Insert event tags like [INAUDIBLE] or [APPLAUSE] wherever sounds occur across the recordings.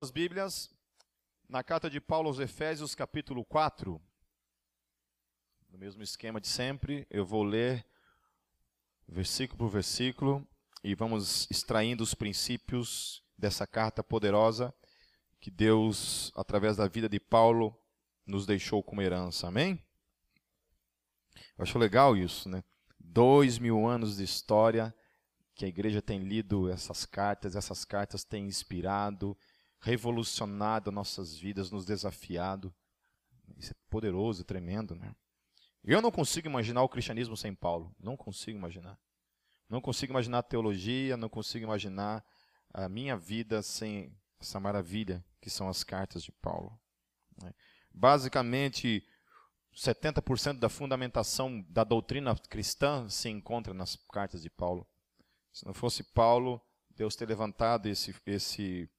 As Bíblias, na carta de Paulo aos Efésios, capítulo 4, no mesmo esquema de sempre, eu vou ler versículo por versículo e vamos extraindo os princípios dessa carta poderosa que Deus, através da vida de Paulo, nos deixou como herança. Amém? Eu acho legal isso, né? Dois mil anos de história que a igreja tem lido essas cartas, essas cartas têm inspirado, revolucionado nossas vidas, nos desafiado. Isso é poderoso, tremendo, né? Eu não consigo imaginar o cristianismo sem Paulo. Não consigo imaginar. Não consigo imaginar a teologia, não consigo imaginar a minha vida sem essa maravilha que são as cartas de Paulo. Né? Basicamente, 70% da fundamentação da doutrina cristã se encontra nas cartas de Paulo. Se não fosse Paulo, Deus ter levantado esse, esse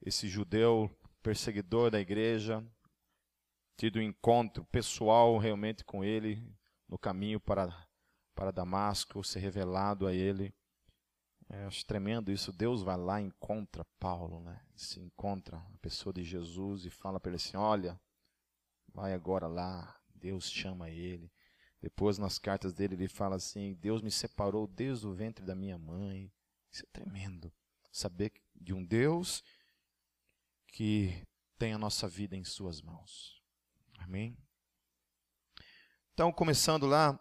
esse judeu perseguidor da igreja, tido um encontro pessoal realmente com ele no caminho para, para Damasco, ser revelado a ele. É, acho tremendo isso. Deus vai lá e encontra Paulo, né? Se encontra a pessoa de Jesus e fala para ele assim: Olha, vai agora lá. Deus chama ele. Depois, nas cartas dele, ele fala assim: Deus me separou desde o ventre da minha mãe. Isso é tremendo. Saber de um Deus que tem a nossa vida em Suas mãos. Amém? Então, começando lá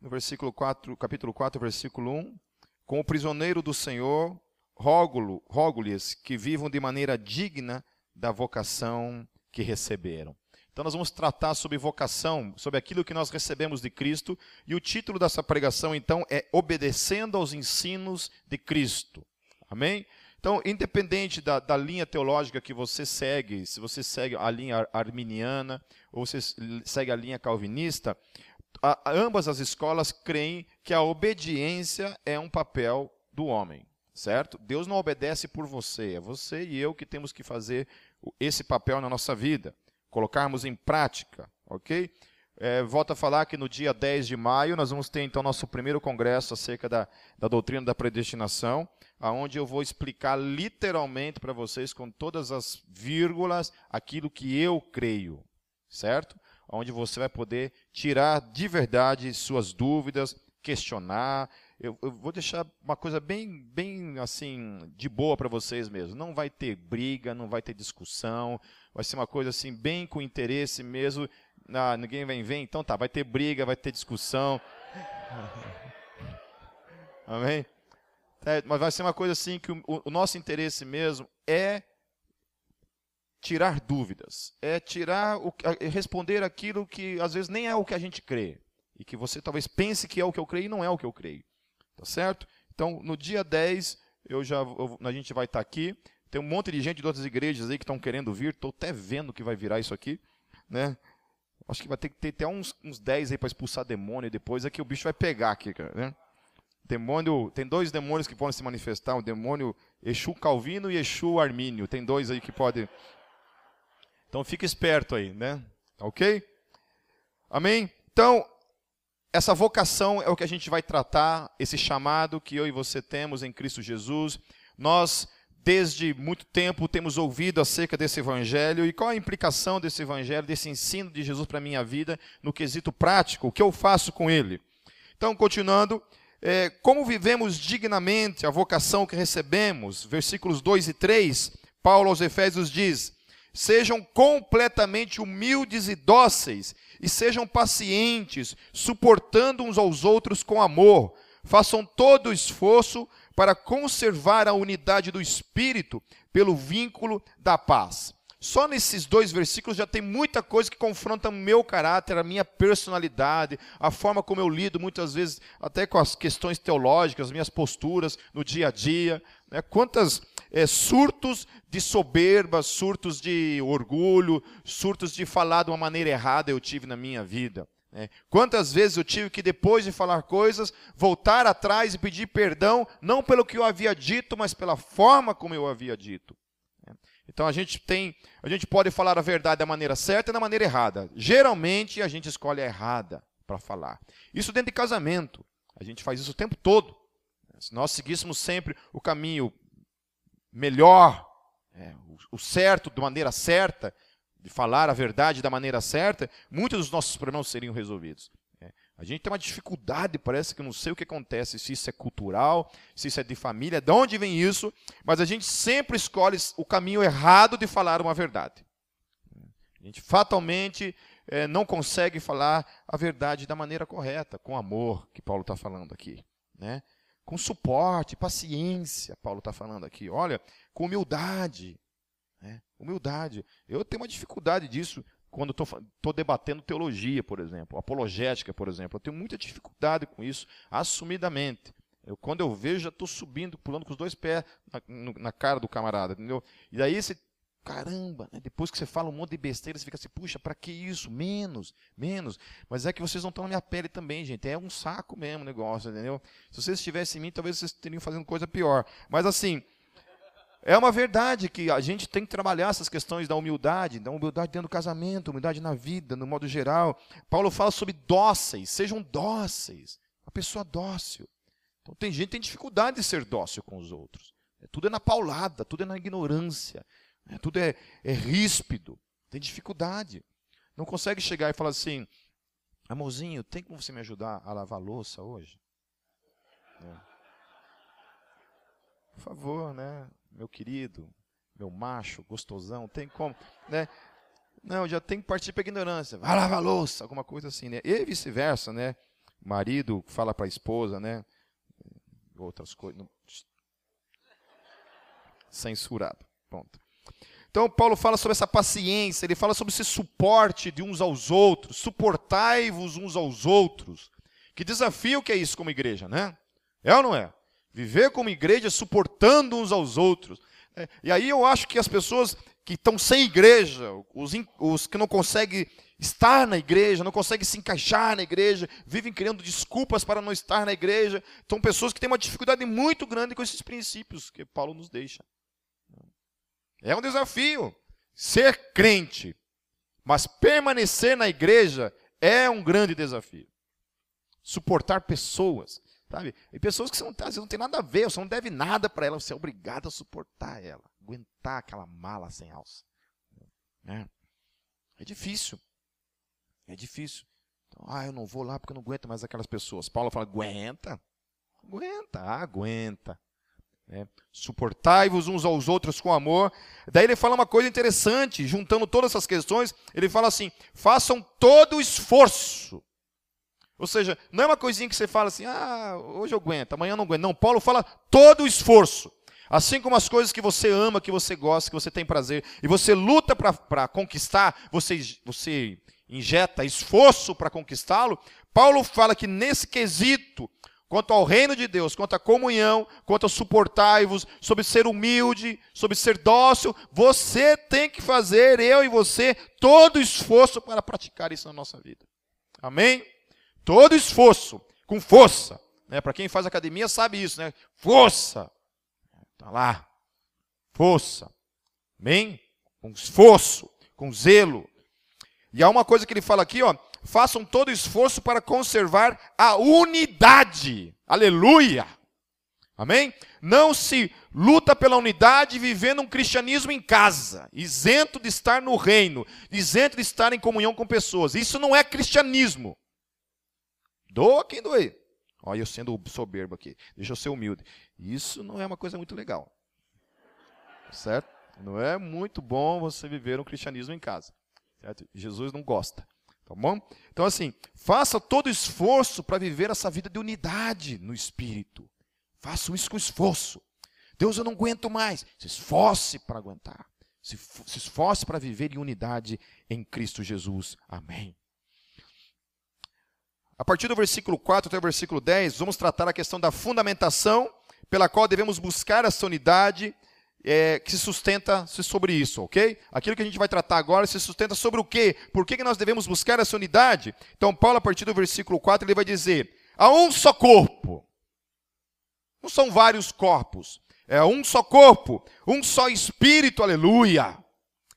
no versículo 4, capítulo 4, versículo 1, com o prisioneiro do Senhor, rogo-lhes que vivam de maneira digna da vocação que receberam. Então nós vamos tratar sobre vocação, sobre aquilo que nós recebemos de Cristo, e o título dessa pregação então é Obedecendo aos ensinos de Cristo. Amém? Então, independente da, da, linha teológica que você segue, se você segue a linha arminiana ou você segue a linha calvinista, a, ambas as escolas creem que a obediência é um papel do homem, certo? Deus não obedece por você, é você e eu que temos que fazer esse papel na nossa vida, colocarmos em prática, ok? É, volto a falar que no dia 10 de maio nós vamos ter então nosso primeiro congresso acerca da, da doutrina da predestinação aonde eu vou explicar literalmente para vocês com todas as vírgulas aquilo que eu creio, certo? Onde você vai poder tirar de verdade suas dúvidas, questionar. Eu, eu vou deixar uma coisa bem, bem assim de boa para vocês mesmo. Não vai ter briga, não vai ter discussão. Vai ser uma coisa assim bem com interesse mesmo. Ah, ninguém vai ver, então tá. Vai ter briga, vai ter discussão. [LAUGHS] Amém? É, mas vai ser uma coisa assim que o, o nosso interesse mesmo é tirar dúvidas, é tirar o, é responder aquilo que às vezes nem é o que a gente crê e que você talvez pense que é o que eu creio e não é o que eu creio. Tá certo? Então, no dia 10, eu já eu, a gente vai estar tá aqui. Tem um monte de gente de outras igrejas aí que estão querendo vir, estou até vendo que vai virar isso aqui, né? Acho que vai ter que ter até uns, uns 10 aí para expulsar demônio depois, é que o bicho vai pegar aqui, cara, né? Demônio, tem dois demônios que podem se manifestar, o demônio Exu Calvino e Exu Armínio. Tem dois aí que podem. Então fica esperto aí, né? Tá ok? Amém? Então, essa vocação é o que a gente vai tratar, esse chamado que eu e você temos em Cristo Jesus. Nós, desde muito tempo, temos ouvido acerca desse evangelho e qual a implicação desse evangelho, desse ensino de Jesus para a minha vida, no quesito prático, o que eu faço com ele. Então, continuando, é, como vivemos dignamente a vocação que recebemos, versículos 2 e 3, Paulo aos Efésios diz: Sejam completamente humildes e dóceis, e sejam pacientes, suportando uns aos outros com amor. Façam todo o esforço para conservar a unidade do espírito pelo vínculo da paz. Só nesses dois versículos já tem muita coisa que confronta o meu caráter, a minha personalidade, a forma como eu lido muitas vezes até com as questões teológicas, as minhas posturas no dia a dia. Né? Quantas é, surtos de soberba, surtos de orgulho, surtos de falar de uma maneira errada eu tive na minha vida. Né? Quantas vezes eu tive que, depois de falar coisas, voltar atrás e pedir perdão, não pelo que eu havia dito, mas pela forma como eu havia dito. Então a gente tem, a gente pode falar a verdade da maneira certa e da maneira errada. Geralmente a gente escolhe a errada para falar. Isso dentro de casamento. A gente faz isso o tempo todo. Se nós seguíssemos sempre o caminho melhor, é, o certo de maneira certa, de falar a verdade da maneira certa, muitos dos nossos problemas seriam resolvidos. A gente tem uma dificuldade, parece que não sei o que acontece, se isso é cultural, se isso é de família, de onde vem isso, mas a gente sempre escolhe o caminho errado de falar uma verdade. A gente fatalmente é, não consegue falar a verdade da maneira correta, com amor, que Paulo está falando aqui. Né? Com suporte, paciência, Paulo está falando aqui. Olha, com humildade. Né? Humildade. Eu tenho uma dificuldade disso quando estou debatendo teologia, por exemplo, apologética, por exemplo. Eu tenho muita dificuldade com isso, assumidamente. Eu, quando eu vejo, já estou subindo, pulando com os dois pés na, na, cara do camarada, entendeu? E daí você caramba, né? depois que você fala um monte de besteira, você fica assim, puxa, para que isso? Menos, menos. Mas é que vocês não estão na minha pele também, gente. É um saco mesmo o negócio, entendeu? Se vocês estivessem em mim, talvez vocês estariam fazendo coisa pior. Mas assim, é uma verdade que a gente tem que trabalhar essas questões da humildade, da humildade dentro do casamento, humildade na vida, no modo geral. Paulo fala sobre dóceis, sejam dóceis. A pessoa dócil. Então tem gente que tem dificuldade de ser dócil com os outros. Tudo é na paulada, tudo é na ignorância. É, tudo é, é ríspido, tem dificuldade. Não consegue chegar e falar assim, amorzinho, tem como você me ajudar a lavar a louça hoje? É. Por favor, né, meu querido, meu macho, gostosão, tem como, né? Não, já tem que partir para ignorância. Vai lavar a louça, alguma coisa assim, né? E vice-versa, né? marido fala para a esposa, né? Outras coisas. Censurado. Ponto. Então, Paulo fala sobre essa paciência, ele fala sobre esse suporte de uns aos outros, suportai-vos uns aos outros. Que desafio que é isso como igreja, né? É ou não é? Viver como igreja suportando uns aos outros. É, e aí eu acho que as pessoas que estão sem igreja, os, os que não conseguem estar na igreja, não conseguem se encaixar na igreja, vivem criando desculpas para não estar na igreja, são pessoas que têm uma dificuldade muito grande com esses princípios que Paulo nos deixa. É um desafio ser crente, mas permanecer na igreja é um grande desafio. Suportar pessoas, sabe? E pessoas que não, às vezes não tem nada a ver, você não deve nada para ela, você é obrigado a suportar ela, aguentar aquela mala sem alça. É, é difícil. É difícil. Então, ah, eu não vou lá porque eu não aguento mais aquelas pessoas. Paulo fala, aguenta. Aguenta, aguenta. É, Suportai-vos uns aos outros com amor. Daí ele fala uma coisa interessante, juntando todas essas questões, ele fala assim: façam todo o esforço. Ou seja, não é uma coisinha que você fala assim, ah, hoje eu aguento, amanhã não aguento. Não, Paulo fala todo o esforço. Assim como as coisas que você ama, que você gosta, que você tem prazer, e você luta para conquistar, você, você injeta esforço para conquistá-lo. Paulo fala que nesse quesito, quanto ao reino de Deus, quanto à comunhão, quanto a suportai-vos, sobre ser humilde, sobre ser dócil, você tem que fazer, eu e você, todo esforço para praticar isso na nossa vida. Amém? Todo esforço, com força. Né? Para quem faz academia sabe isso, né? Força. Está lá. Força. Amém? Com esforço, com zelo. E há uma coisa que ele fala aqui, ó, façam todo esforço para conservar a unidade. Aleluia! Amém? Não se luta pela unidade vivendo um cristianismo em casa, isento de estar no reino, isento de estar em comunhão com pessoas. Isso não é cristianismo. Doa quem doer. Olha, eu sendo soberbo aqui. Deixa eu ser humilde. Isso não é uma coisa muito legal. Certo? Não é muito bom você viver um cristianismo em casa. Certo? Jesus não gosta. Tá bom? Então, assim, faça todo esforço para viver essa vida de unidade no espírito. Faça isso com esforço. Deus, eu não aguento mais. Se esforce para aguentar. Se, se esforce para viver em unidade em Cristo Jesus. Amém. A partir do versículo 4 até o versículo 10, vamos tratar a questão da fundamentação pela qual devemos buscar essa unidade é, que se sustenta sobre isso, ok? Aquilo que a gente vai tratar agora se sustenta sobre o quê? Por que, que nós devemos buscar essa unidade? Então, Paulo, a partir do versículo 4, ele vai dizer: há um só corpo. Não são vários corpos. É um só corpo, um só espírito, aleluia,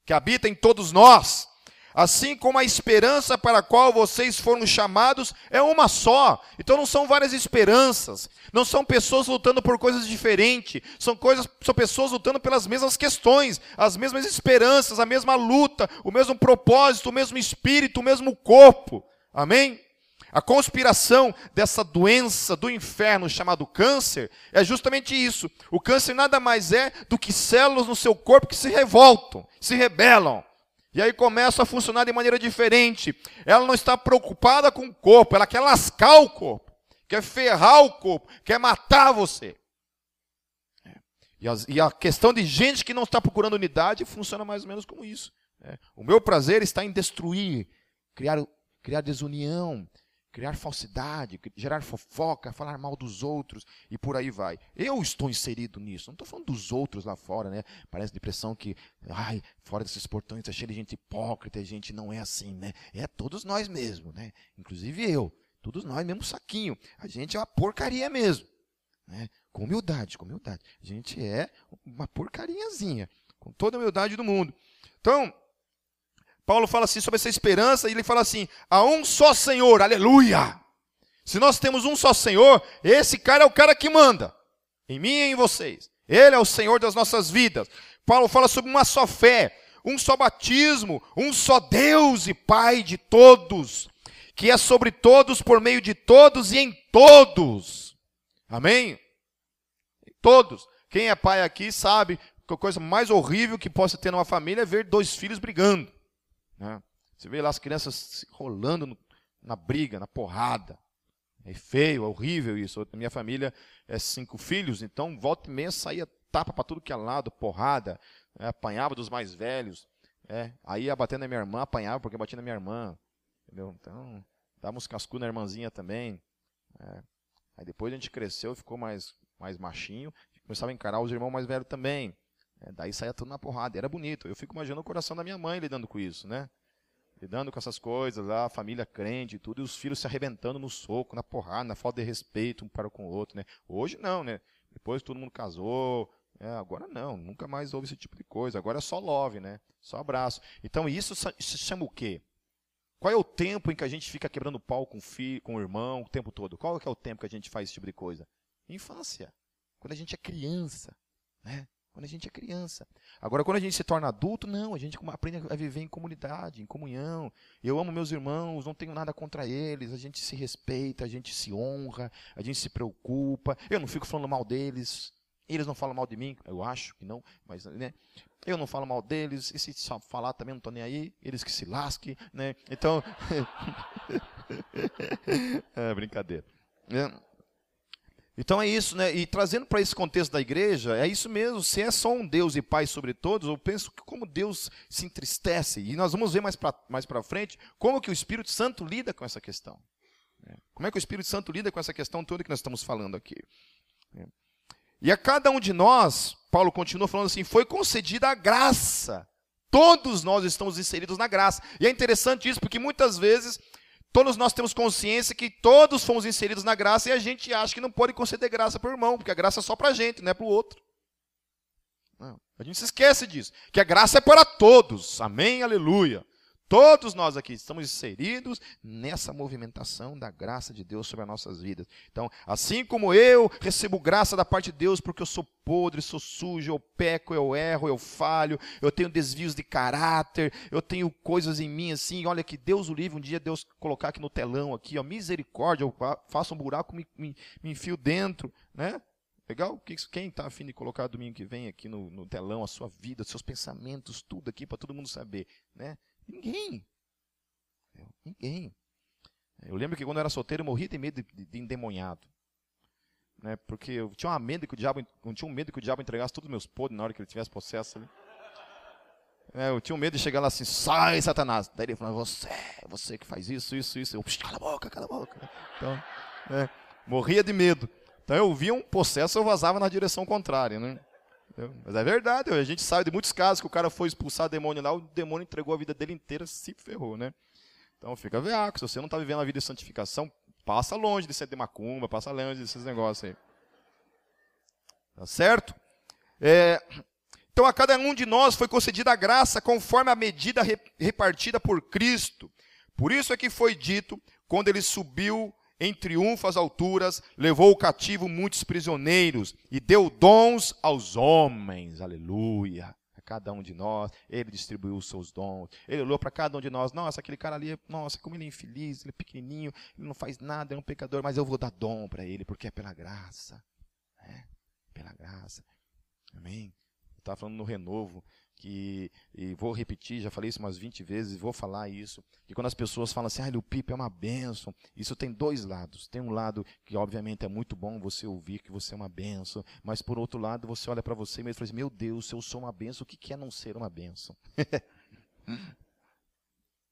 que habita em todos nós. Assim como a esperança para a qual vocês foram chamados é uma só. Então não são várias esperanças. Não são pessoas lutando por coisas diferentes. São coisas, são pessoas lutando pelas mesmas questões, as mesmas esperanças, a mesma luta, o mesmo propósito, o mesmo espírito, o mesmo corpo. Amém? A conspiração dessa doença do inferno chamado câncer é justamente isso. O câncer nada mais é do que células no seu corpo que se revoltam, se rebelam. E aí começa a funcionar de maneira diferente. Ela não está preocupada com o corpo, ela quer lascar o corpo, quer ferrar o corpo, quer matar você. E, as, e a questão de gente que não está procurando unidade funciona mais ou menos como isso. É. O meu prazer está em destruir, criar, criar desunião, criar falsidade, gerar fofoca, falar mal dos outros e por aí vai. Eu estou inserido nisso. Não estou falando dos outros lá fora, né? Parece depressão que, ai, fora desses portões é cheio de gente hipócrita, a gente não é assim, né? É todos nós mesmo, né? Inclusive eu. Todos nós, mesmo saquinho. A gente é uma porcaria mesmo. Né? Com humildade, com humildade. A gente é uma porcariazinha. Com toda a humildade do mundo. Então, Paulo fala assim sobre essa esperança e ele fala assim: há um só Senhor, aleluia. Se nós temos um só Senhor, esse cara é o cara que manda, em mim e em vocês. Ele é o Senhor das nossas vidas. Paulo fala sobre uma só fé, um só batismo, um só Deus e Pai de todos, que é sobre todos, por meio de todos e em todos. Amém? Todos. Quem é pai aqui sabe que a coisa mais horrível que possa ter numa família é ver dois filhos brigando. Né? Você vê lá as crianças rolando no, na briga, na porrada. É feio, é horrível isso. A minha família é cinco filhos, então volta e meia saía tapa para tudo que é lado, porrada, é, apanhava dos mais velhos. É, aí ia batendo na minha irmã, apanhava porque batia na minha irmã. Entendeu? Então, dava uns cascos na irmãzinha também. É. Aí depois a gente cresceu, ficou mais, mais machinho, começava a encarar os irmãos mais velhos também. É, daí saía tudo na porrada, era bonito. Eu fico imaginando o coração da minha mãe lidando com isso, né? Lidando com essas coisas lá, a família crente e tudo, e os filhos se arrebentando no soco, na porrada, na falta de respeito um para com o outro, né? Hoje não, né? Depois todo mundo casou, é, agora não, nunca mais houve esse tipo de coisa. Agora é só love, né? Só abraço. Então isso se chama o quê? Qual é o tempo em que a gente fica quebrando pau com o, filho, com o irmão o tempo todo? Qual é, é o tempo que a gente faz esse tipo de coisa? Infância. Quando a gente é criança, né? Quando a gente é criança. Agora, quando a gente se torna adulto, não, a gente aprende a viver em comunidade, em comunhão. Eu amo meus irmãos, não tenho nada contra eles, a gente se respeita, a gente se honra, a gente se preocupa. Eu não fico falando mal deles, eles não falam mal de mim, eu acho que não, mas né? Eu não falo mal deles, e se falar também não estou nem aí, eles que se lasquem, né? Então. [LAUGHS] é brincadeira. É. Então é isso, né? E trazendo para esse contexto da igreja, é isso mesmo. Se é só um Deus e Pai sobre todos, eu penso que como Deus se entristece. E nós vamos ver mais para mais frente como que o Espírito Santo lida com essa questão. Né? Como é que o Espírito Santo lida com essa questão toda que nós estamos falando aqui. Né? E a cada um de nós, Paulo continua falando assim, foi concedida a graça. Todos nós estamos inseridos na graça. E é interessante isso, porque muitas vezes Todos nós temos consciência que todos fomos inseridos na graça e a gente acha que não pode conceder graça para o irmão, porque a graça é só para a gente, não é para o outro. Não, a gente se esquece disso, que a graça é para todos. Amém, aleluia. Todos nós aqui estamos inseridos nessa movimentação da graça de Deus sobre as nossas vidas. Então, assim como eu recebo graça da parte de Deus porque eu sou podre, sou sujo, eu peco, eu erro, eu falho, eu tenho desvios de caráter, eu tenho coisas em mim assim, olha que Deus o livre, um dia Deus colocar aqui no telão aqui, ó, misericórdia, eu faço um buraco, me, me, me enfio dentro, né? Legal? Quem está afim de colocar domingo que vem aqui no, no telão a sua vida, seus pensamentos, tudo aqui para todo mundo saber, né? Ninguém. Ninguém. Eu lembro que quando eu era solteiro eu morria de medo de, de endemoniado. Né? Porque eu tinha uma medo que o diabo, eu tinha um medo que o diabo entregasse todos os meus podres na hora que ele tivesse processo ali. É, eu tinha um medo de chegar lá assim, sai Satanás. Daí ele falava, você, você que faz isso, isso, isso. Eu, cala a boca, cala a boca. Então, é, morria de medo. Então eu via um processo, eu vazava na direção contrária, né? Mas é verdade, a gente sabe de muitos casos que o cara foi expulsar o demônio lá, o demônio entregou a vida dele inteira, se ferrou, né? Então fica veaco, se você não está vivendo a vida de santificação, passa longe de ser de macumba, passa longe desses negócios aí. Tá certo? É, Então a cada um de nós foi concedida a graça conforme a medida repartida por Cristo. Por isso é que foi dito, quando ele subiu em triunfo às alturas, levou o cativo muitos prisioneiros e deu dons aos homens. Aleluia. A cada um de nós, ele distribuiu os seus dons. Ele olhou para cada um de nós. Nossa, aquele cara ali, nossa, como ele é infeliz, ele é pequenininho, ele não faz nada, é um pecador, mas eu vou dar dom para ele, porque é pela graça. É, pela graça. Amém. Estava falando no renovo que, e vou repetir, já falei isso umas 20 vezes, vou falar isso, que quando as pessoas falam assim, ah, o é uma benção, isso tem dois lados. Tem um lado que, obviamente, é muito bom você ouvir que você é uma benção, mas, por outro lado, você olha para você mesmo e fala assim, meu Deus, se eu sou uma benção, o que é não ser uma benção? [LAUGHS]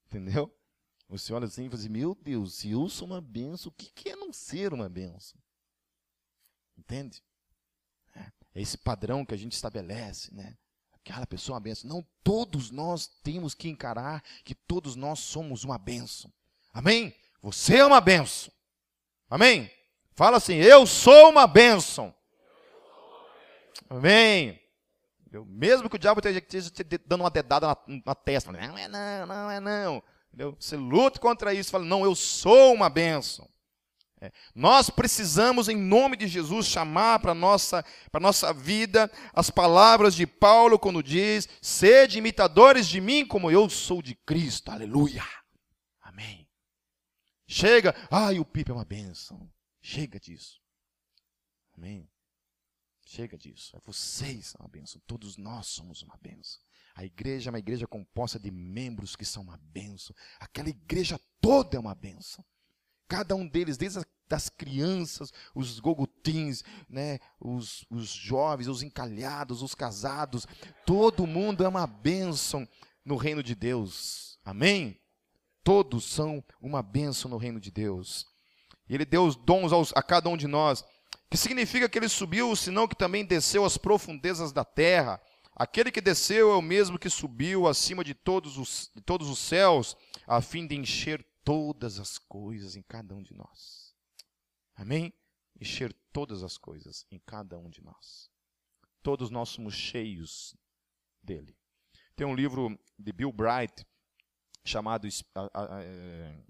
Entendeu? Você olha assim e fala assim, meu Deus, se eu sou uma benção, o que é não ser uma benção? Entende? É esse padrão que a gente estabelece, né? Aquela pessoa é uma benção. Não, todos nós temos que encarar que todos nós somos uma benção. Amém? Você é uma benção. Amém? Fala assim, eu sou uma benção. Amém? Eu, mesmo que o diabo esteja te dando uma dedada na, na, testa, não é não, não é não. Entendeu? Você luta contra isso, fala, não, eu sou uma benção. É. Nós precisamos, em nome de Jesus, chamar para a nossa, nossa vida as palavras de Paulo quando diz: sede imitadores de mim como eu sou de Cristo. Aleluia. Amém. Chega, ai, o Pipe é uma bênção. Chega disso. Amém. Chega disso. É vocês são uma bênção. Todos nós somos uma bênção. A igreja é uma igreja composta de membros que são uma bênção. Aquela igreja toda é uma bênção. Cada um deles, desde as crianças, os gogutins, né, os, os jovens, os encalhados, os casados, todo mundo é uma bênção no reino de Deus. Amém? Todos são uma bênção no reino de Deus. Ele deu os dons aos, a cada um de nós. Que significa que ele subiu, senão que também desceu às profundezas da terra. Aquele que desceu é o mesmo que subiu acima de todos os, de todos os céus, a fim de encher todas as coisas em cada um de nós. Amém? Encher todas as coisas em cada um de nós. Todos nós somos cheios dele. Tem um livro de Bill Bright chamado a, a, é,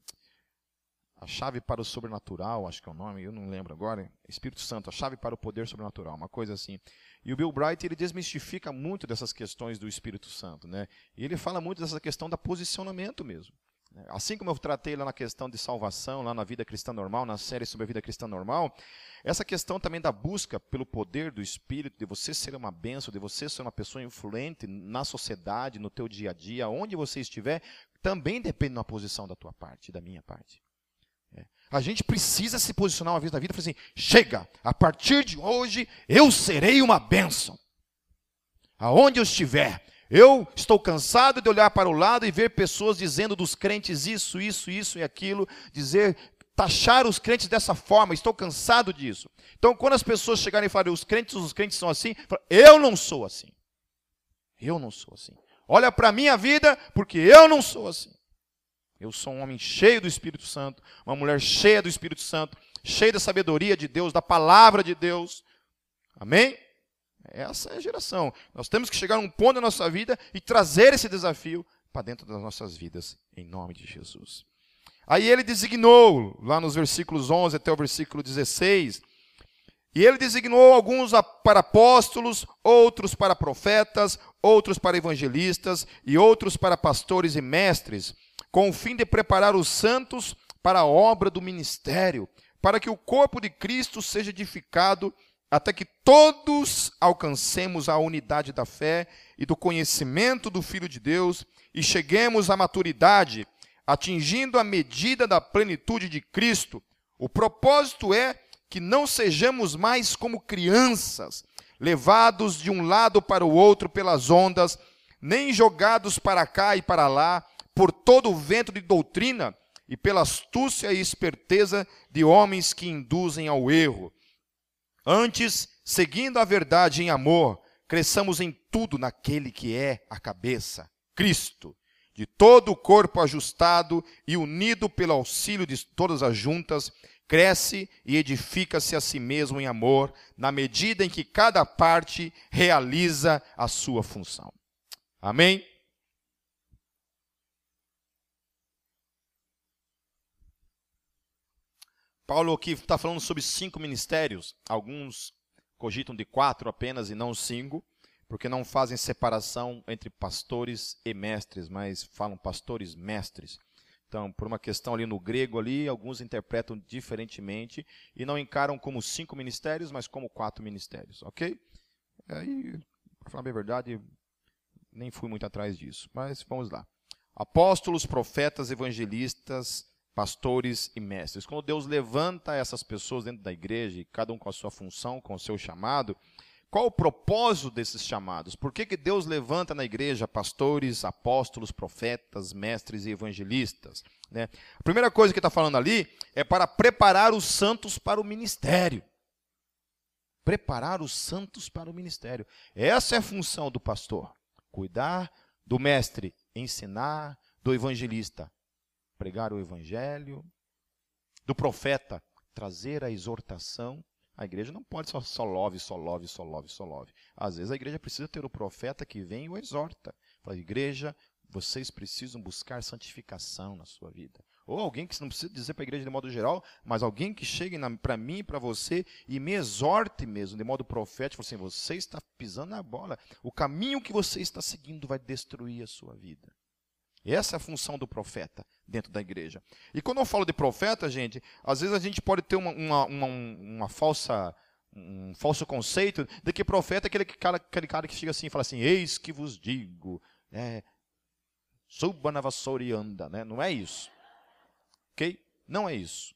a, Chave para o Sobrenatural, acho que é o nome, eu não lembro agora. Espírito Santo, a Chave para o Poder Sobrenatural, uma coisa assim. E o Bill Bright ele desmistifica muito dessas questões do Espírito Santo, né? E ele fala muito dessa questão da posicionamento mesmo. Assim como eu tratei lá na questão de salvação, lá na vida cristã normal, na série sobre a vida cristã normal, essa questão também da busca pelo poder do Espírito, de você ser uma bênção, de você ser uma pessoa influente na sociedade, no teu dia a dia, onde você estiver, também depende de uma posição da tua parte, da minha parte. É. A gente precisa se posicionar uma vez na vida e falar assim: chega, a partir de hoje eu serei uma bênção. Aonde eu estiver, eu estou cansado de olhar para o lado e ver pessoas dizendo dos crentes isso, isso, isso e aquilo, dizer, taxar os crentes dessa forma, estou cansado disso. Então, quando as pessoas chegarem e falarem, os crentes, os crentes são assim, eu não sou assim. Eu não sou assim. Olha para a minha vida, porque eu não sou assim. Eu sou um homem cheio do Espírito Santo, uma mulher cheia do Espírito Santo, cheia da sabedoria de Deus, da palavra de Deus. Amém? Essa é a geração. Nós temos que chegar a um ponto da nossa vida e trazer esse desafio para dentro das nossas vidas, em nome de Jesus. Aí ele designou, lá nos versículos 11 até o versículo 16, e ele designou alguns para apóstolos, outros para profetas, outros para evangelistas e outros para pastores e mestres, com o fim de preparar os santos para a obra do ministério, para que o corpo de Cristo seja edificado até que todos alcancemos a unidade da fé e do conhecimento do Filho de Deus e cheguemos à maturidade, atingindo a medida da plenitude de Cristo. O propósito é que não sejamos mais como crianças, levados de um lado para o outro pelas ondas, nem jogados para cá e para lá por todo o vento de doutrina e pela astúcia e esperteza de homens que induzem ao erro Antes, seguindo a verdade em amor, cresçamos em tudo naquele que é a cabeça, Cristo, de todo o corpo ajustado e unido pelo auxílio de todas as juntas, cresce e edifica-se a si mesmo em amor, na medida em que cada parte realiza a sua função. Amém? Paulo aqui está falando sobre cinco ministérios. Alguns cogitam de quatro apenas e não cinco, porque não fazem separação entre pastores e mestres, mas falam pastores mestres. Então, por uma questão ali no grego ali, alguns interpretam diferentemente e não encaram como cinco ministérios, mas como quatro ministérios, ok? Aí, para falar a verdade, nem fui muito atrás disso, mas vamos lá. Apóstolos, profetas, evangelistas, pastores e mestres. Quando Deus levanta essas pessoas dentro da igreja, cada um com a sua função, com o seu chamado, qual o propósito desses chamados? Por que, que Deus levanta na igreja pastores, apóstolos, profetas, mestres e evangelistas? Né? A primeira coisa que está falando ali é para preparar os santos para o ministério. Preparar os santos para o ministério. Essa é a função do pastor. Cuidar do mestre, ensinar, do evangelista, pregar o evangelho, do profeta, trazer a exortação a igreja não pode só, só love, só love, só love, só love. Às vezes a igreja precisa ter o profeta que vem e o exorta. Fala, igreja, vocês precisam buscar santificação na sua vida. Ou alguém que não precisa dizer para a igreja de modo geral, mas alguém que chegue para mim para você e me exorte mesmo, de modo profético, assim, você está pisando na bola. O caminho que você está seguindo vai destruir a sua vida. Essa é a função do profeta dentro da igreja. E quando eu falo de profeta, gente, às vezes a gente pode ter uma, uma, uma, uma falsa um falso conceito de que profeta é aquele cara, aquele cara que chega assim e fala assim, eis que vos digo, é, suba na vassoura e anda, né? Não é isso. Ok? Não é isso.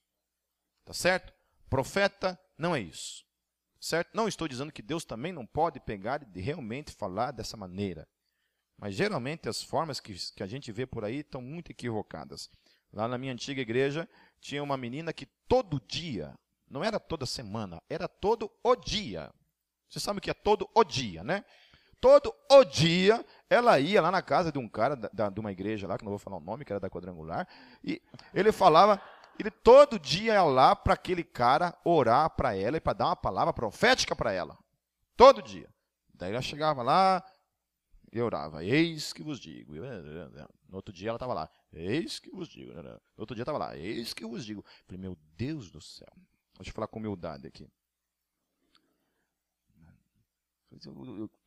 Tá certo? Profeta não é isso. Certo? Não estou dizendo que Deus também não pode pegar e realmente falar dessa maneira. Mas geralmente as formas que, que a gente vê por aí estão muito equivocadas. Lá na minha antiga igreja tinha uma menina que todo dia, não era toda semana, era todo o dia. Você sabe o que é todo o dia, né? Todo o dia ela ia lá na casa de um cara da, da, de uma igreja lá, que não vou falar o nome, que era da quadrangular, e ele falava, ele todo dia ia lá para aquele cara orar para ela e para dar uma palavra profética para ela. Todo dia. Daí ela chegava lá, e orava, eis que vos digo. No outro dia ela estava lá, eis que vos digo. No outro dia estava lá, eis que vos digo. Falei, meu Deus do céu. Deixa eu falar com humildade aqui.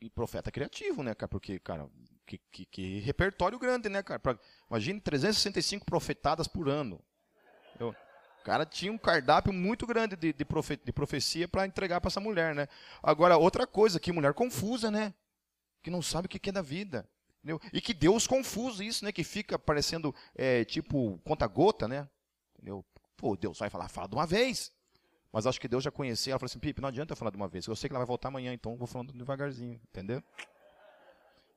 E profeta criativo, né, cara? Porque, cara, que, que, que repertório grande, né, cara? Pra, imagine 365 profetadas por ano. Eu, o cara tinha um cardápio muito grande de, de, profe, de profecia para entregar para essa mulher, né? Agora, outra coisa, que mulher confusa, né? Que não sabe o que é da vida. Entendeu? E que Deus confuso isso, né? Que fica parecendo é, tipo conta-gota, né? Entendeu? Pô, Deus vai falar, fala de uma vez. Mas acho que Deus já conhecia. Ela falou assim, Pipe, não adianta eu falar de uma vez. Eu sei que ela vai voltar amanhã, então vou falando devagarzinho, entendeu?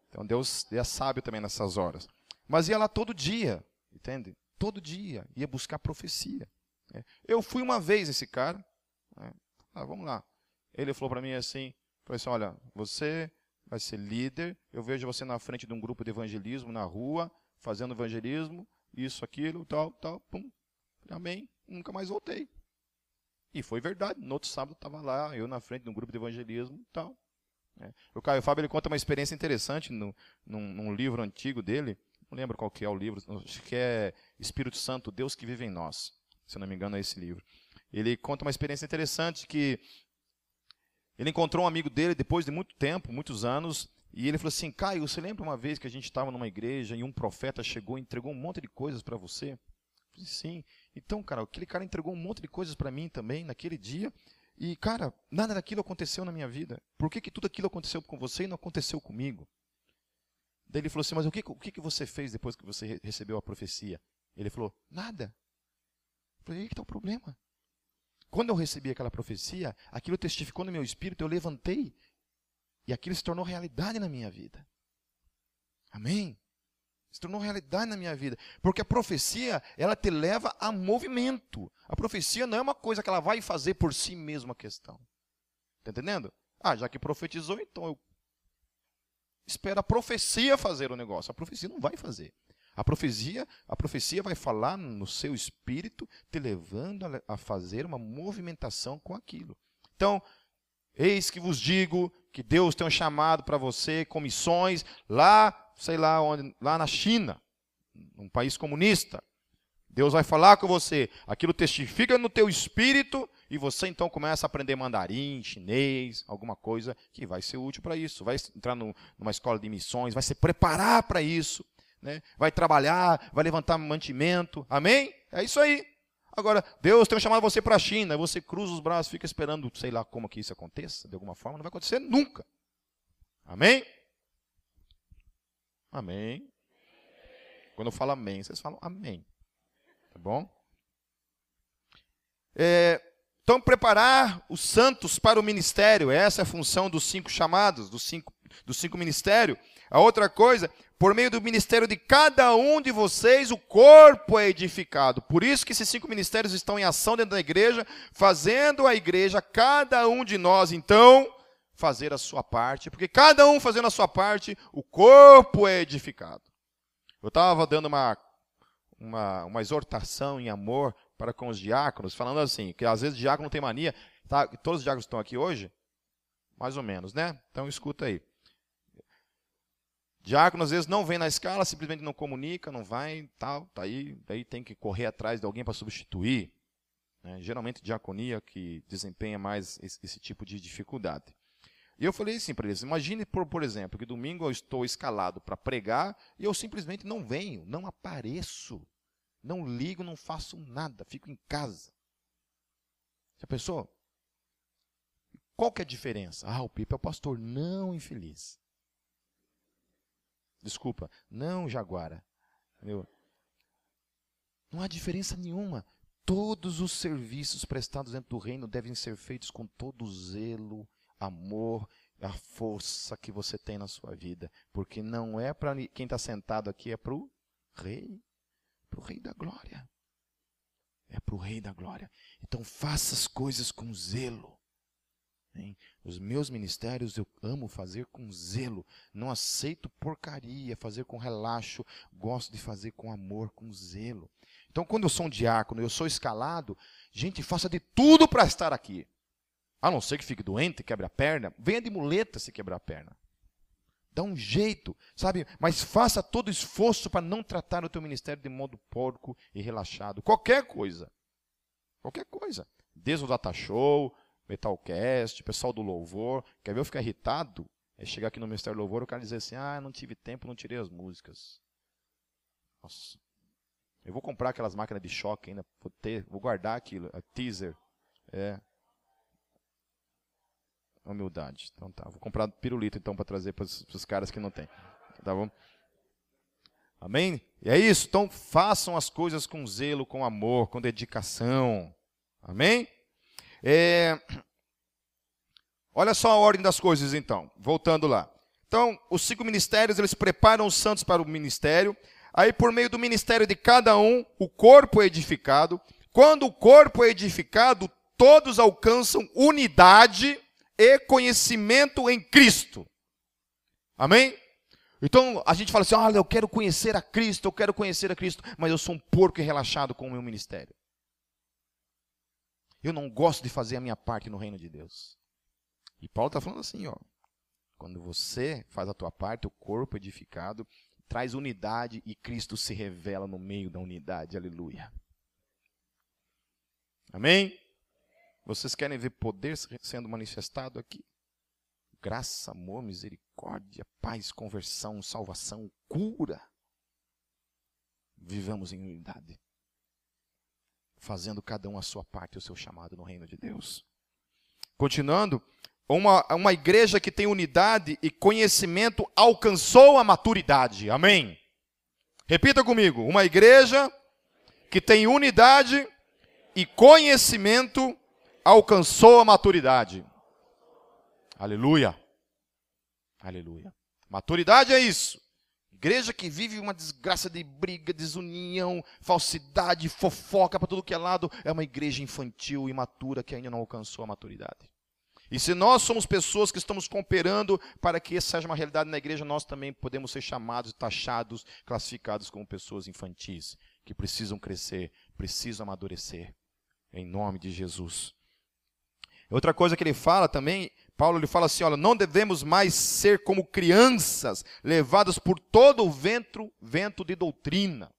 Então Deus é sábio também nessas horas. Mas ia lá todo dia, entende? Todo dia. Ia buscar profecia. Né? Eu fui uma vez esse cara. Né? Ah, vamos lá. Ele falou para mim assim, falou assim, olha, você vai ser líder. Eu vejo você na frente de um grupo de evangelismo na rua, fazendo evangelismo, isso, aquilo, tal, tal, pum. Amém. Nunca mais voltei. E foi verdade. No outro sábado estava lá, eu na frente de um grupo de evangelismo tal. É. O Caio Fábio ele conta uma experiência interessante no, num, num, livro antigo dele. Não lembro qual que é o livro, acho que é Espírito Santo, Deus que vive em nós. Se não me engano, é esse livro. Ele conta uma experiência interessante que ele encontrou um amigo dele depois de muito tempo, muitos anos, e ele falou assim: Caio, você lembra uma vez que a gente estava numa igreja e um profeta chegou e entregou um monte de coisas para você? Eu falei, Sim. Então, cara, aquele cara entregou um monte de coisas para mim também naquele dia. E, cara, nada daquilo aconteceu na minha vida. Por que, que tudo aquilo aconteceu com você e não aconteceu comigo? Daí ele falou assim: Mas o que, o que, que você fez depois que você recebeu a profecia? Ele falou: Nada. Eu falei: aí que está o problema. Quando eu recebi aquela profecia, aquilo testificou no meu espírito, eu levantei e aquilo se tornou realidade na minha vida. Amém? Se tornou realidade na minha vida. Porque a profecia, ela te leva a movimento. A profecia não é uma coisa que ela vai fazer por si mesma a questão. Está entendendo? Ah, já que profetizou, então eu espero a profecia fazer o negócio. A profecia não vai fazer. A profecia, a profecia vai falar no seu espírito, te levando a, fazer uma movimentação com aquilo. Então, eis que vos digo que Deus tem um chamado para você com missões lá, sei lá onde, lá na China, um país comunista. Deus vai falar com você, aquilo testifica no teu espírito e você então começa a aprender mandarim, chinês, alguma coisa que vai ser útil para isso. Vai entrar no, numa escola de missões, vai se preparar para isso né? vai trabalhar, vai levantar mantimento. Amém? É isso aí. Agora, Deus tem chamado você para a China, você cruza os braços, fica esperando, sei lá como que isso aconteça, de alguma forma, não vai acontecer nunca. Amém? Amém. Quando eu falo amém, vocês falam amém. Tá bom? É, então, preparar os santos para o ministério, essa é a função dos cinco chamados, dos cinco, dos cinco ministérios. A outra coisa, por meio do ministério de cada um de vocês, o corpo é edificado. Por isso que esses cinco ministérios estão em ação dentro da igreja, fazendo a igreja, cada um de nós, então, fazer a sua parte. Porque cada um fazendo a sua parte, o corpo é edificado. Eu estava dando uma, uma, uma exortação em amor para com os diáconos, falando assim, que às vezes diácono tem mania, tá, todos os diáconos estão aqui hoje, mais ou menos, né? Então escuta aí. Diácono às vezes não vem na escala, simplesmente não comunica, não vai, tal, tá aí, daí tem que correr atrás de alguém para substituir. Né? Geralmente diaconia que desempenha mais esse, esse tipo de dificuldade. E eu falei assim para eles: imagine, por, por exemplo, que domingo eu estou escalado para pregar e eu simplesmente não venho, não apareço, não ligo, não faço nada, fico em casa. Já pensou? Qual que é a diferença? Ah, o Pipe é o pastor. Não, infeliz. Desculpa, não Jaguara. Entendeu? Não há diferença nenhuma. Todos os serviços prestados dentro do reino devem ser feitos com todo o zelo, amor, a força que você tem na sua vida. Porque não é para quem está sentado aqui, é para o rei. Para o rei da glória. É para o rei da glória. Então faça as coisas com zelo. Os meus ministérios eu amo fazer com zelo. Não aceito porcaria, fazer com relaxo. Gosto de fazer com amor, com zelo. Então, quando eu sou um diácono, eu sou escalado, gente, faça de tudo para estar aqui. A não ser que fique doente, quebre a perna, venha de muleta se quebrar a perna. Dá um jeito, sabe? Mas faça todo esforço para não tratar o teu ministério de modo porco e relaxado. Qualquer coisa. Qualquer coisa. Desde o data show, Metalcast, pessoal do louvor. Quer ver eu ficar irritado? É chegar aqui no Ministério do Louvor o cara dizer assim: ah, não tive tempo, não tirei as músicas. Nossa. Eu vou comprar aquelas máquinas de choque ainda, vou ter, vou guardar aquilo, a teaser. É. Humildade. Então tá, vou comprar pirulito então para trazer para os caras que não tem. Tá bom? Amém? E é isso. Então façam as coisas com zelo, com amor, com dedicação. Amém? É... Olha só a ordem das coisas, então. Voltando lá. Então, os cinco ministérios, eles preparam os santos para o ministério. Aí, por meio do ministério de cada um, o corpo é edificado. Quando o corpo é edificado, todos alcançam unidade e conhecimento em Cristo. Amém? Então a gente fala assim: olha, eu quero conhecer a Cristo, eu quero conhecer a Cristo, mas eu sou um porco relaxado com o meu ministério. Eu não gosto de fazer a minha parte no reino de Deus. E Paulo está falando assim, ó. Quando você faz a tua parte, o corpo edificado traz unidade e Cristo se revela no meio da unidade. Aleluia. Amém? Vocês querem ver poder sendo manifestado aqui? Graça, amor, misericórdia, paz, conversão, salvação, cura. Vivamos em unidade fazendo cada um a sua parte, o seu chamado no reino de Deus. Continuando, uma, uma igreja que tem unidade e conhecimento alcançou a maturidade. Amém? Repita comigo: uma igreja que tem unidade e conhecimento alcançou a maturidade. Aleluia. Aleluia. Maturidade é isso. Igreja que vive uma desgraça de briga, desunião, falsidade, fofoca para tudo que é lado, é uma igreja infantil, imatura, que ainda não alcançou a maturidade. E se nós somos pessoas que estamos cooperando para que isso seja uma realidade na igreja, nós também podemos ser chamados, taxados, classificados como pessoas infantis, que precisam crescer, precisam amadurecer. Em nome de Jesus. Outra coisa que ele fala também, Paulo ele fala assim: olha, não devemos mais ser como crianças, levadas por todo o vento, vento de doutrina.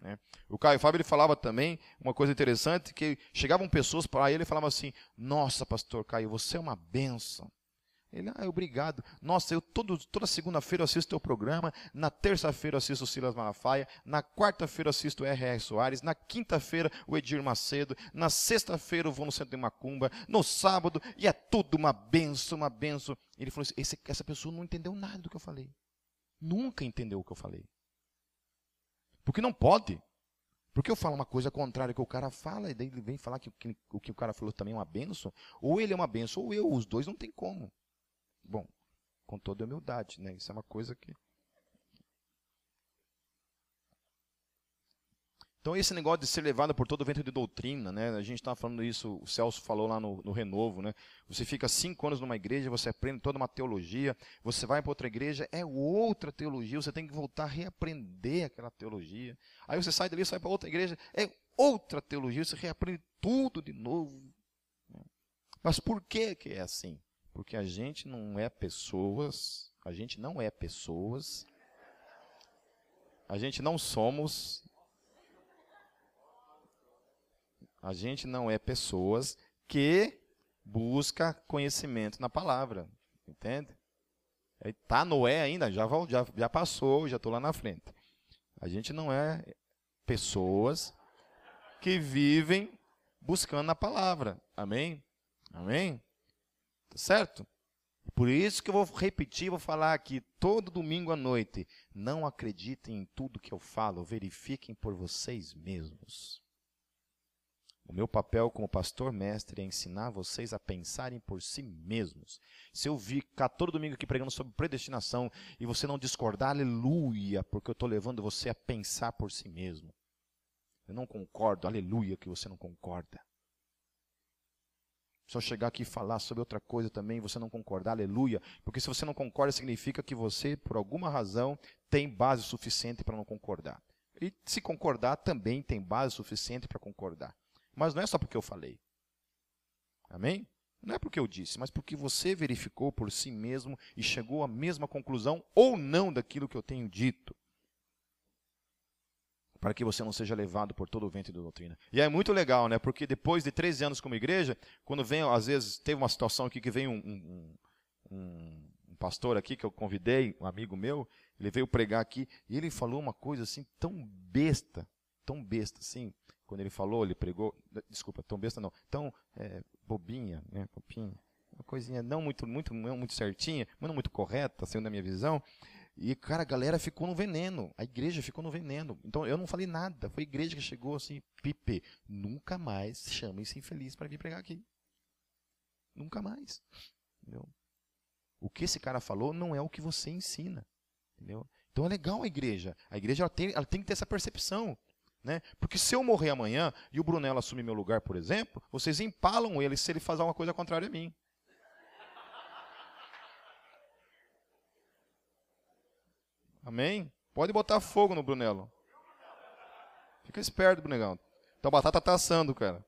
Né? O Caio Fábio ele falava também uma coisa interessante, que chegavam pessoas para ele e falavam assim, nossa pastor Caio, você é uma benção. Ele, ah, obrigado. Nossa, eu todo, toda segunda-feira assisto teu programa, na terça-feira assisto o Silas Malafaia, na quarta-feira assisto o R.R. Soares, na quinta-feira o Edir Macedo, na sexta-feira eu vou no Centro de Macumba, no sábado, e é tudo uma benção, uma benção. Ele falou assim, essa pessoa não entendeu nada do que eu falei. Nunca entendeu o que eu falei. Porque não pode. Porque eu falo uma coisa contrária que o cara fala, e daí ele vem falar que, que o que o cara falou também é uma benção. Ou ele é uma benção, ou eu. Os dois não tem como. Bom, com toda humildade, né? Isso é uma coisa que Então, esse negócio de ser levado por todo o vento de doutrina, né? a gente estava falando isso, o Celso falou lá no, no, Renovo, né? você fica cinco anos numa igreja, você aprende toda uma teologia, você vai para outra igreja, é outra teologia, você tem que voltar a reaprender aquela teologia. Aí você sai dali, sai para outra igreja, é outra teologia, você reaprende tudo de novo. Mas por que, que é assim? Porque a gente não é pessoas, a gente não é pessoas, a gente não somos A gente não é pessoas que busca conhecimento na palavra, entende? Está Noé ainda, já, já, já passou, já estou lá na frente. A gente não é pessoas que vivem buscando na palavra. Amém? Amém? Certo? Por isso que eu vou repetir, vou falar aqui todo domingo à noite. Não acreditem em tudo que eu falo, verifiquem por vocês mesmos. O meu papel como pastor mestre é ensinar vocês a pensarem por si mesmos. Se eu ficar todo domingo aqui pregando sobre predestinação e você não discordar, aleluia, porque eu estou levando você a pensar por si mesmo. Eu não concordo, aleluia, que você não concorda. Se eu chegar aqui e falar sobre outra coisa também, você não concordar, aleluia, porque se você não concorda, significa que você, por alguma razão, tem base suficiente para não concordar. E se concordar, também tem base suficiente para concordar. Mas não é só porque eu falei. Amém? Não é porque eu disse, mas porque você verificou por si mesmo e chegou à mesma conclusão ou não daquilo que eu tenho dito. Para que você não seja levado por todo o vento da doutrina. E é muito legal, né? Porque depois de 13 anos como igreja, quando vem, às vezes, teve uma situação aqui que vem um, um, um, pastor aqui que eu convidei, um amigo meu, ele veio pregar aqui, e ele falou uma coisa assim tão besta, tão besta, assim, quando ele falou, ele pregou, desculpa, tão besta não, tão é, bobinha, né, bobinha, uma coisinha não muito, muito, não muito certinha, mas não muito correta, segundo a minha visão. E, cara, a galera ficou no veneno, a igreja ficou no veneno. Então, eu não falei nada, foi a igreja que chegou assim, pipe, nunca mais chame esse infeliz para vir pregar aqui. Nunca mais. Entendeu? O que esse cara falou não é o que você ensina. Entendeu? Então é legal a igreja. A igreja ela tem, ela tem que ter essa percepção. Né? Porque se eu morrer amanhã e o Brunello assumir meu lugar, por exemplo, vocês empalam ele se ele faz alguma coisa contrária a mim. Amém? Pode botar fogo no Brunello. Fica esperto, Brunegão. Então batata tá assando, cara.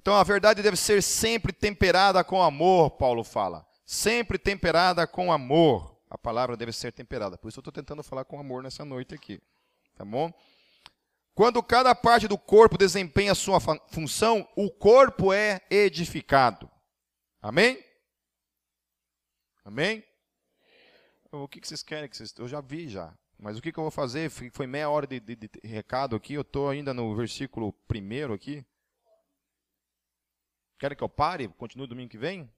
Então a verdade deve ser sempre temperada com amor, Paulo fala sempre temperada com amor. A palavra deve ser temperada. Por isso eu estou tentando falar com amor nessa noite aqui. Tá bom? Quando cada parte do corpo desempenha sua função, o corpo é edificado. Amém? Amém? O que vocês querem? Que vocês... Eu já vi já. Mas o que, que eu vou fazer? Foi meia hora de, de, de recado aqui. Eu estou ainda no versículo primeiro aqui. Querem que eu pare? Continue domingo que vem?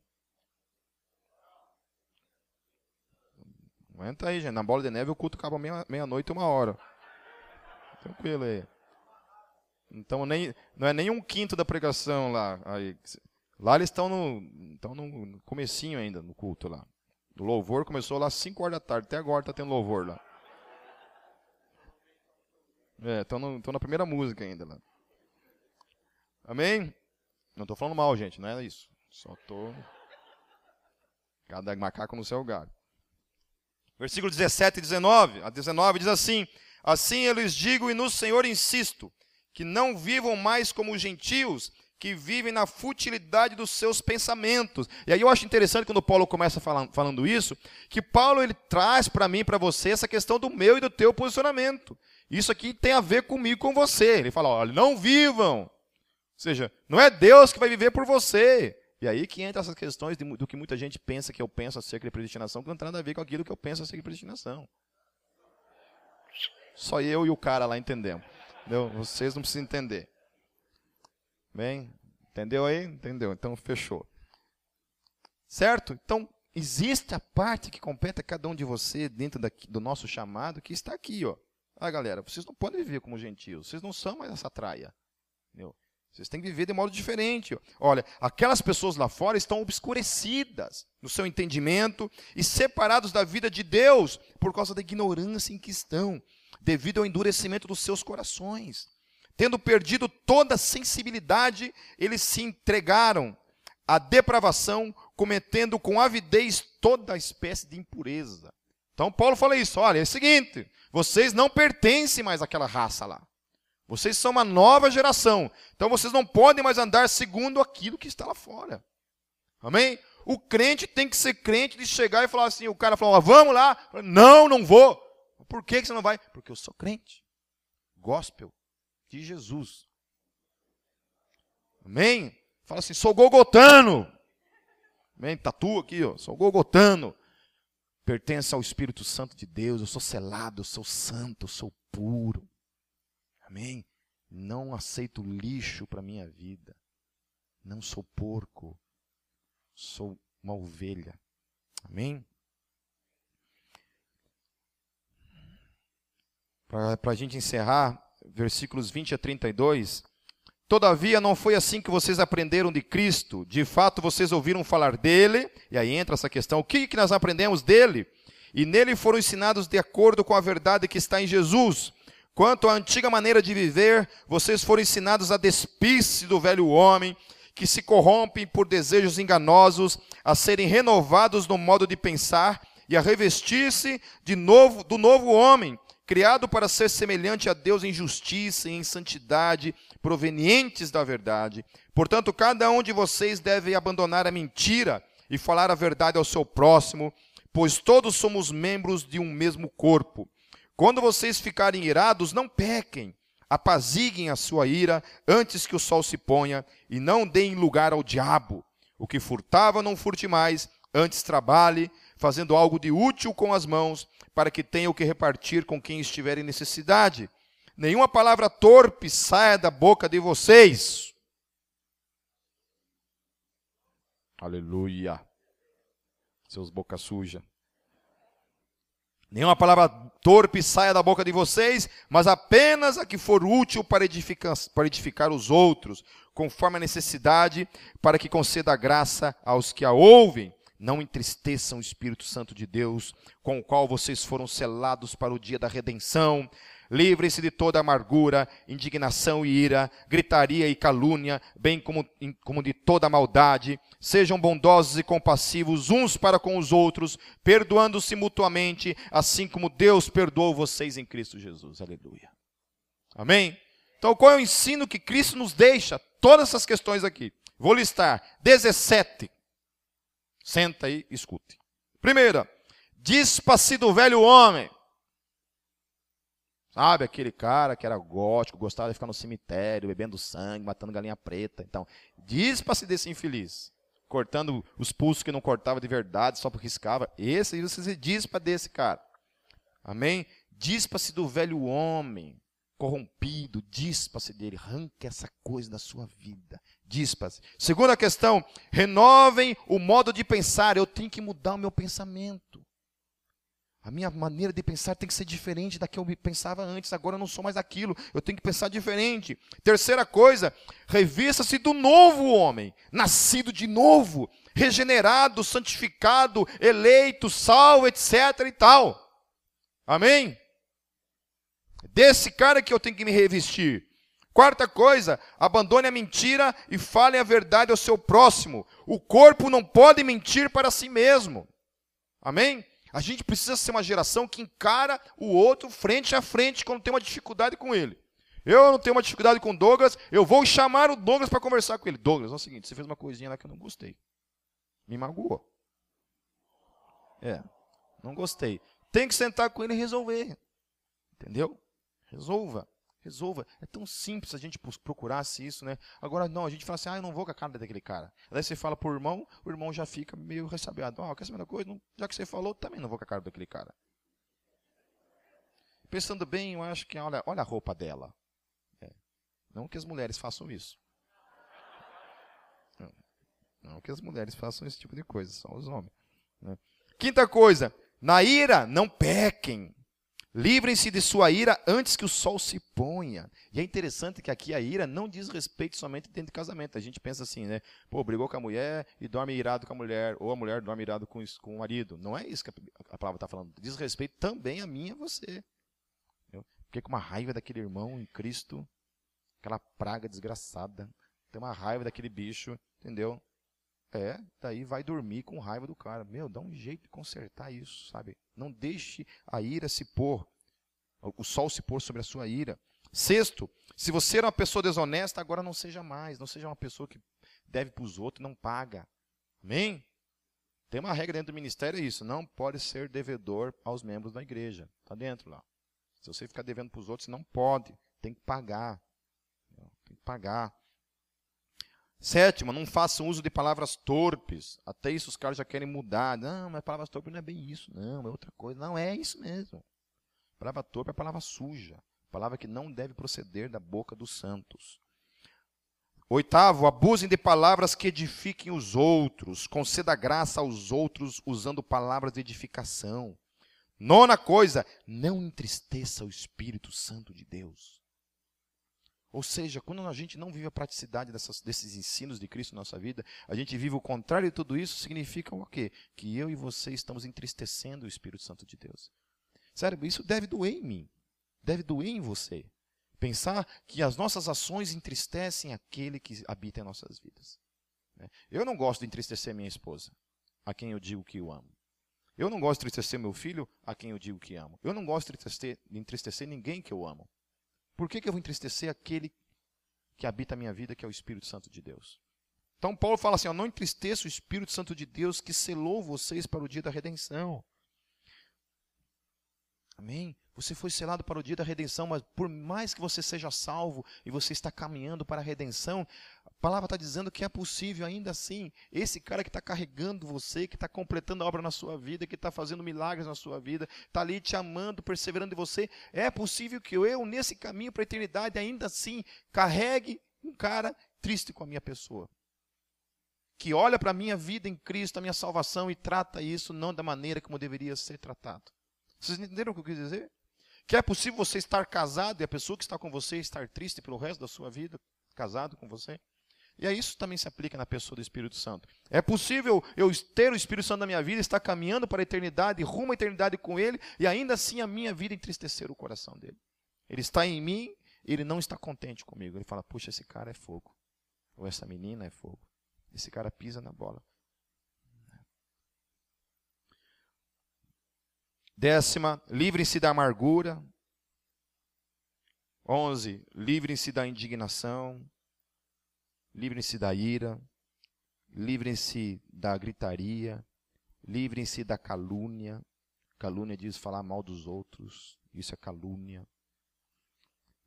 Aguenta aí, gente. Na bola de neve o culto acaba meia-noite meia uma hora. Tranquilo aí. Então nem, não é nem um quinto da pregação lá. Aí. Lá eles estão no, estão no comecinho ainda, no culto lá. O louvor começou lá às 5 horas da tarde. Até agora está tendo louvor lá. É, estão na primeira música ainda lá. Amém? Não estou falando mal, gente, não é isso. Só estou. Cada macaco no seu lugar. Versículo 17 e 19. A 19 diz assim: Assim eu lhes digo e no Senhor insisto, que não vivam mais como os gentios, que vivem na futilidade dos seus pensamentos. E aí eu acho interessante quando Paulo começa falando, falando isso, que Paulo ele traz para mim, para você, essa questão do meu e do teu posicionamento. Isso aqui tem a ver comigo com você. Ele fala, olha, não vivam. Ou seja, não é Deus que vai viver por você. E aí que entra essas questões de, do que muita gente pensa que eu penso acerca de predestinação, que não tem nada a ver com aquilo que eu penso acerca de predestinação. Só eu e o cara lá entendemos. Entendeu? Vocês não precisam entender. Bem, entendeu aí? Entendeu? Então fechou. Certo? Então, existe a parte que compete a cada um de você dentro daqui, do nosso chamado, que está aqui, ó. Ah, galera, vocês não podem viver como gentios. Vocês não são mais essa traia. Entendeu? Vocês têm que viver de modo diferente. Olha, aquelas pessoas lá fora estão obscurecidas no seu entendimento e separados da vida de Deus por causa da ignorância em que estão, devido ao endurecimento dos seus corações. Tendo perdido toda a sensibilidade, eles se entregaram à depravação, cometendo com avidez toda espécie de impureza. Então Paulo fala isso, olha, é o seguinte, vocês não pertencem mais àquela raça lá. Vocês são uma nova geração. Então vocês não podem mais andar segundo aquilo que está lá fora. Amém? O crente tem que ser crente de chegar e falar assim, o cara fala, vamos lá. Não, não vou. Por que você não vai? Porque eu sou crente. Gospel de Jesus. Amém? Fala assim, sou gogotano. Amém? Tatua aqui, ó, sou gogotano. Pertence ao Espírito Santo de Deus, eu sou selado, eu sou santo, eu sou puro. Amém? Não aceito lixo para minha vida. Não sou porco. Sou uma ovelha. Amém? Para a gente encerrar, versículos 20 a 32. Todavia não foi assim que vocês aprenderam de Cristo. De fato, vocês ouviram falar dele. E aí entra essa questão: o que, que nós aprendemos dele? E nele foram ensinados de acordo com a verdade que está em Jesus. Quanto à antiga maneira de viver, vocês foram ensinados a despir-se do velho homem, que se corrompem por desejos enganosos, a serem renovados no modo de pensar e a revestir-se de novo do novo homem, criado para ser semelhante a Deus em justiça e em santidade, provenientes da verdade. Portanto, cada um de vocês deve abandonar a mentira e falar a verdade ao seu próximo, pois todos somos membros de um mesmo corpo. Quando vocês ficarem irados, não pequem. Apaziguem a sua ira antes que o sol se ponha e não deem lugar ao diabo. O que furtava, não furte mais, antes trabalhe, fazendo algo de útil com as mãos, para que tenha o que repartir com quem estiver em necessidade. Nenhuma palavra torpe saia da boca de vocês. Aleluia. Seus boca suja. Nenhuma palavra torpe saia da boca de vocês, mas apenas a que for útil para edificar, para edificar os outros, conforme a necessidade, para que conceda graça aos que a ouvem. Não entristeçam o Espírito Santo de Deus, com o qual vocês foram selados para o dia da redenção. Livrem-se de toda amargura, indignação e ira, gritaria e calúnia, bem como, como de toda maldade. Sejam bondosos e compassivos uns para com os outros, perdoando-se mutuamente, assim como Deus perdoou vocês em Cristo Jesus. Aleluia. Amém? Então, qual é o ensino que Cristo nos deixa? Todas essas questões aqui. Vou listar 17 Senta aí, escute. Primeira, dispa-se do velho homem. Sabe, aquele cara que era gótico, gostava de ficar no cemitério, bebendo sangue, matando galinha preta. Então, dispa-se desse infeliz. Cortando os pulsos que não cortava de verdade, só porque riscava. Esse aí você dispa desse cara. Amém? Dispa-se do velho homem corrompido, dispa-se dele, arranque essa coisa da sua vida dispas. Segunda questão, renovem o modo de pensar. Eu tenho que mudar o meu pensamento. A minha maneira de pensar tem que ser diferente da que eu pensava antes. Agora eu não sou mais aquilo. Eu tenho que pensar diferente. Terceira coisa, revista-se do novo homem, nascido de novo, regenerado, santificado, eleito, salvo, etc. e tal. Amém? Desse cara que eu tenho que me revestir. Quarta coisa, abandone a mentira e fale a verdade ao seu próximo. O corpo não pode mentir para si mesmo. Amém? A gente precisa ser uma geração que encara o outro frente a frente quando tem uma dificuldade com ele. Eu não tenho uma dificuldade com o Douglas, eu vou chamar o Douglas para conversar com ele. Douglas, é o seguinte, você fez uma coisinha lá que eu não gostei. Me magoou. É, não gostei. Tem que sentar com ele e resolver. Entendeu? Resolva. Resolva. É tão simples a gente procurasse isso, né? Agora, não, a gente fala assim, ah, eu não vou com a cara daquele cara. Aí você fala pro irmão, o irmão já fica meio ressabiado. Ah, quer saber uma coisa? Já que você falou, também não vou com a cara daquele cara. Pensando bem, eu acho que, olha, olha a roupa dela. É. Não que as mulheres façam isso. Não, não que as mulheres façam esse tipo de coisa, só os homens. Né? Quinta coisa, na ira, não pequem. Livrem-se de sua ira antes que o sol se ponha. E é interessante que aqui a ira não diz respeito somente dentro de casamento. A gente pensa assim, né? Pô, brigou com a mulher e dorme irado com a mulher, ou a mulher dorme irado com, com o marido. Não é isso que a palavra está falando. Diz respeito também a mim e a você. Fiquei com uma raiva daquele irmão em Cristo, aquela praga desgraçada. Tem uma raiva daquele bicho, entendeu? É, daí vai dormir com raiva do cara. Meu, dá um jeito de consertar isso, sabe? Não deixe a ira se pôr, o sol se pôr sobre a sua ira. Sexto, se você era uma pessoa desonesta, agora não seja mais. Não seja uma pessoa que deve para os outros e não paga. Amém? Tem uma regra dentro do ministério, é isso. Não pode ser devedor aos membros da igreja. Está dentro lá. Se você ficar devendo para os outros, não pode. Tem que pagar. Tem que pagar. Sétima, não façam uso de palavras torpes. Até isso os caras já querem mudar. Não, mas palavras torpes não é bem isso, não, é outra coisa. Não, é isso mesmo. Palavra torpe é palavra suja. Palavra que não deve proceder da boca dos santos. Oitavo, abusem de palavras que edifiquem os outros. Conceda graça aos outros usando palavras de edificação. Nona coisa, não entristeça o Espírito Santo de Deus. Ou seja, quando a gente não vive a praticidade dessas, desses ensinos de Cristo na nossa vida, a gente vive o contrário de tudo isso, significa o quê? Que eu e você estamos entristecendo o Espírito Santo de Deus. Sério, isso deve doer em mim, deve doer em você. Pensar que as nossas ações entristecem aquele que habita em nossas vidas. Né? Eu não gosto de entristecer minha esposa, a quem eu digo que eu amo. Eu não gosto de entristecer meu filho, a quem eu digo que amo. Eu não gosto de entristecer, de entristecer ninguém que eu amo. Por que, que eu vou entristecer aquele que habita a minha vida, que é o Espírito Santo de Deus? Então Paulo fala assim: ó, não entristeça o Espírito Santo de Deus que selou vocês para o dia da redenção. Amém? Você foi selado para o dia da redenção, mas por mais que você seja salvo e você está caminhando para a redenção, a palavra está dizendo que é possível ainda assim. Esse cara que está carregando você, que está completando a obra na sua vida, que está fazendo milagres na sua vida, está ali te amando, perseverando em você. É possível que eu, nesse caminho para a eternidade, ainda assim carregue um cara triste com a minha pessoa. Que olha para a minha vida em Cristo, a minha salvação, e trata isso não da maneira como deveria ser tratado. Vocês entenderam o que eu quis dizer? Que é possível você estar casado e a pessoa que está com você estar triste pelo resto da sua vida, casado com você? E aí isso também se aplica na pessoa do Espírito Santo. É possível eu ter o Espírito Santo na minha vida, estar caminhando para a eternidade, rumo à eternidade com Ele, e ainda assim a minha vida entristecer o coração dele. Ele está em mim, ele não está contente comigo. Ele fala: puxa, esse cara é fogo. Ou essa menina é fogo. Esse cara pisa na bola. Décima, livrem-se da amargura. Onze, livrem-se da indignação. Livrem-se da ira. Livrem-se da gritaria. Livrem-se da calúnia. Calúnia diz falar mal dos outros. Isso é calúnia.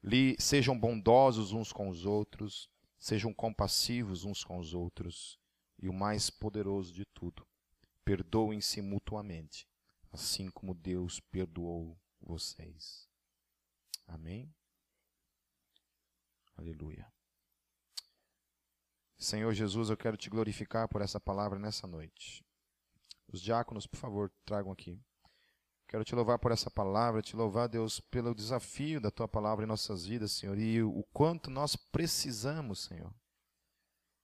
Li, sejam bondosos uns com os outros. Sejam compassivos uns com os outros. E o mais poderoso de tudo, perdoem-se mutuamente assim como Deus perdoou vocês. Amém? Aleluia. Senhor Jesus, eu quero te glorificar por essa palavra nessa noite. Os diáconos, por favor, tragam aqui. Quero te louvar por essa palavra, te louvar, Deus, pelo desafio da tua palavra em nossas vidas, Senhor, e o quanto nós precisamos, Senhor.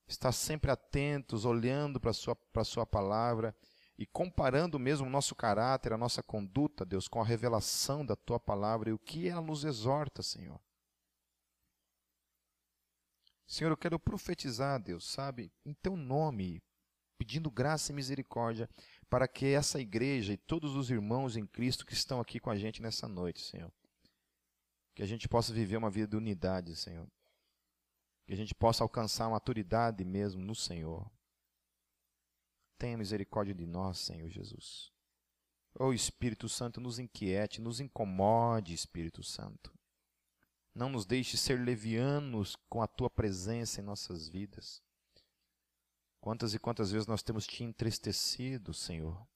Estar sempre atentos, olhando para a sua, sua palavra e comparando mesmo o nosso caráter, a nossa conduta, Deus, com a revelação da tua palavra e o que ela nos exorta, Senhor. Senhor, eu quero profetizar, Deus, sabe, em teu nome, pedindo graça e misericórdia para que essa igreja e todos os irmãos em Cristo que estão aqui com a gente nessa noite, Senhor, que a gente possa viver uma vida de unidade, Senhor. Que a gente possa alcançar a maturidade mesmo no Senhor. Tenha misericórdia de nós, Senhor Jesus. Oh Espírito Santo, nos inquiete, nos incomode, Espírito Santo. Não nos deixe ser levianos com a tua presença em nossas vidas. Quantas e quantas vezes nós temos te entristecido, Senhor?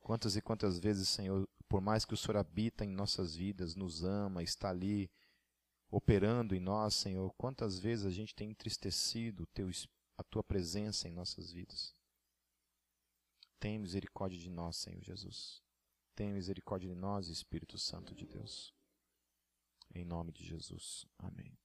Quantas e quantas vezes, Senhor, por mais que o Senhor habita em nossas vidas, nos ama, está ali operando em nós, Senhor, quantas vezes a gente tem entristecido a tua presença em nossas vidas? Tem misericórdia de nós, Senhor Jesus. Tem misericórdia de nós, Espírito Santo de Deus. Em nome de Jesus. Amém.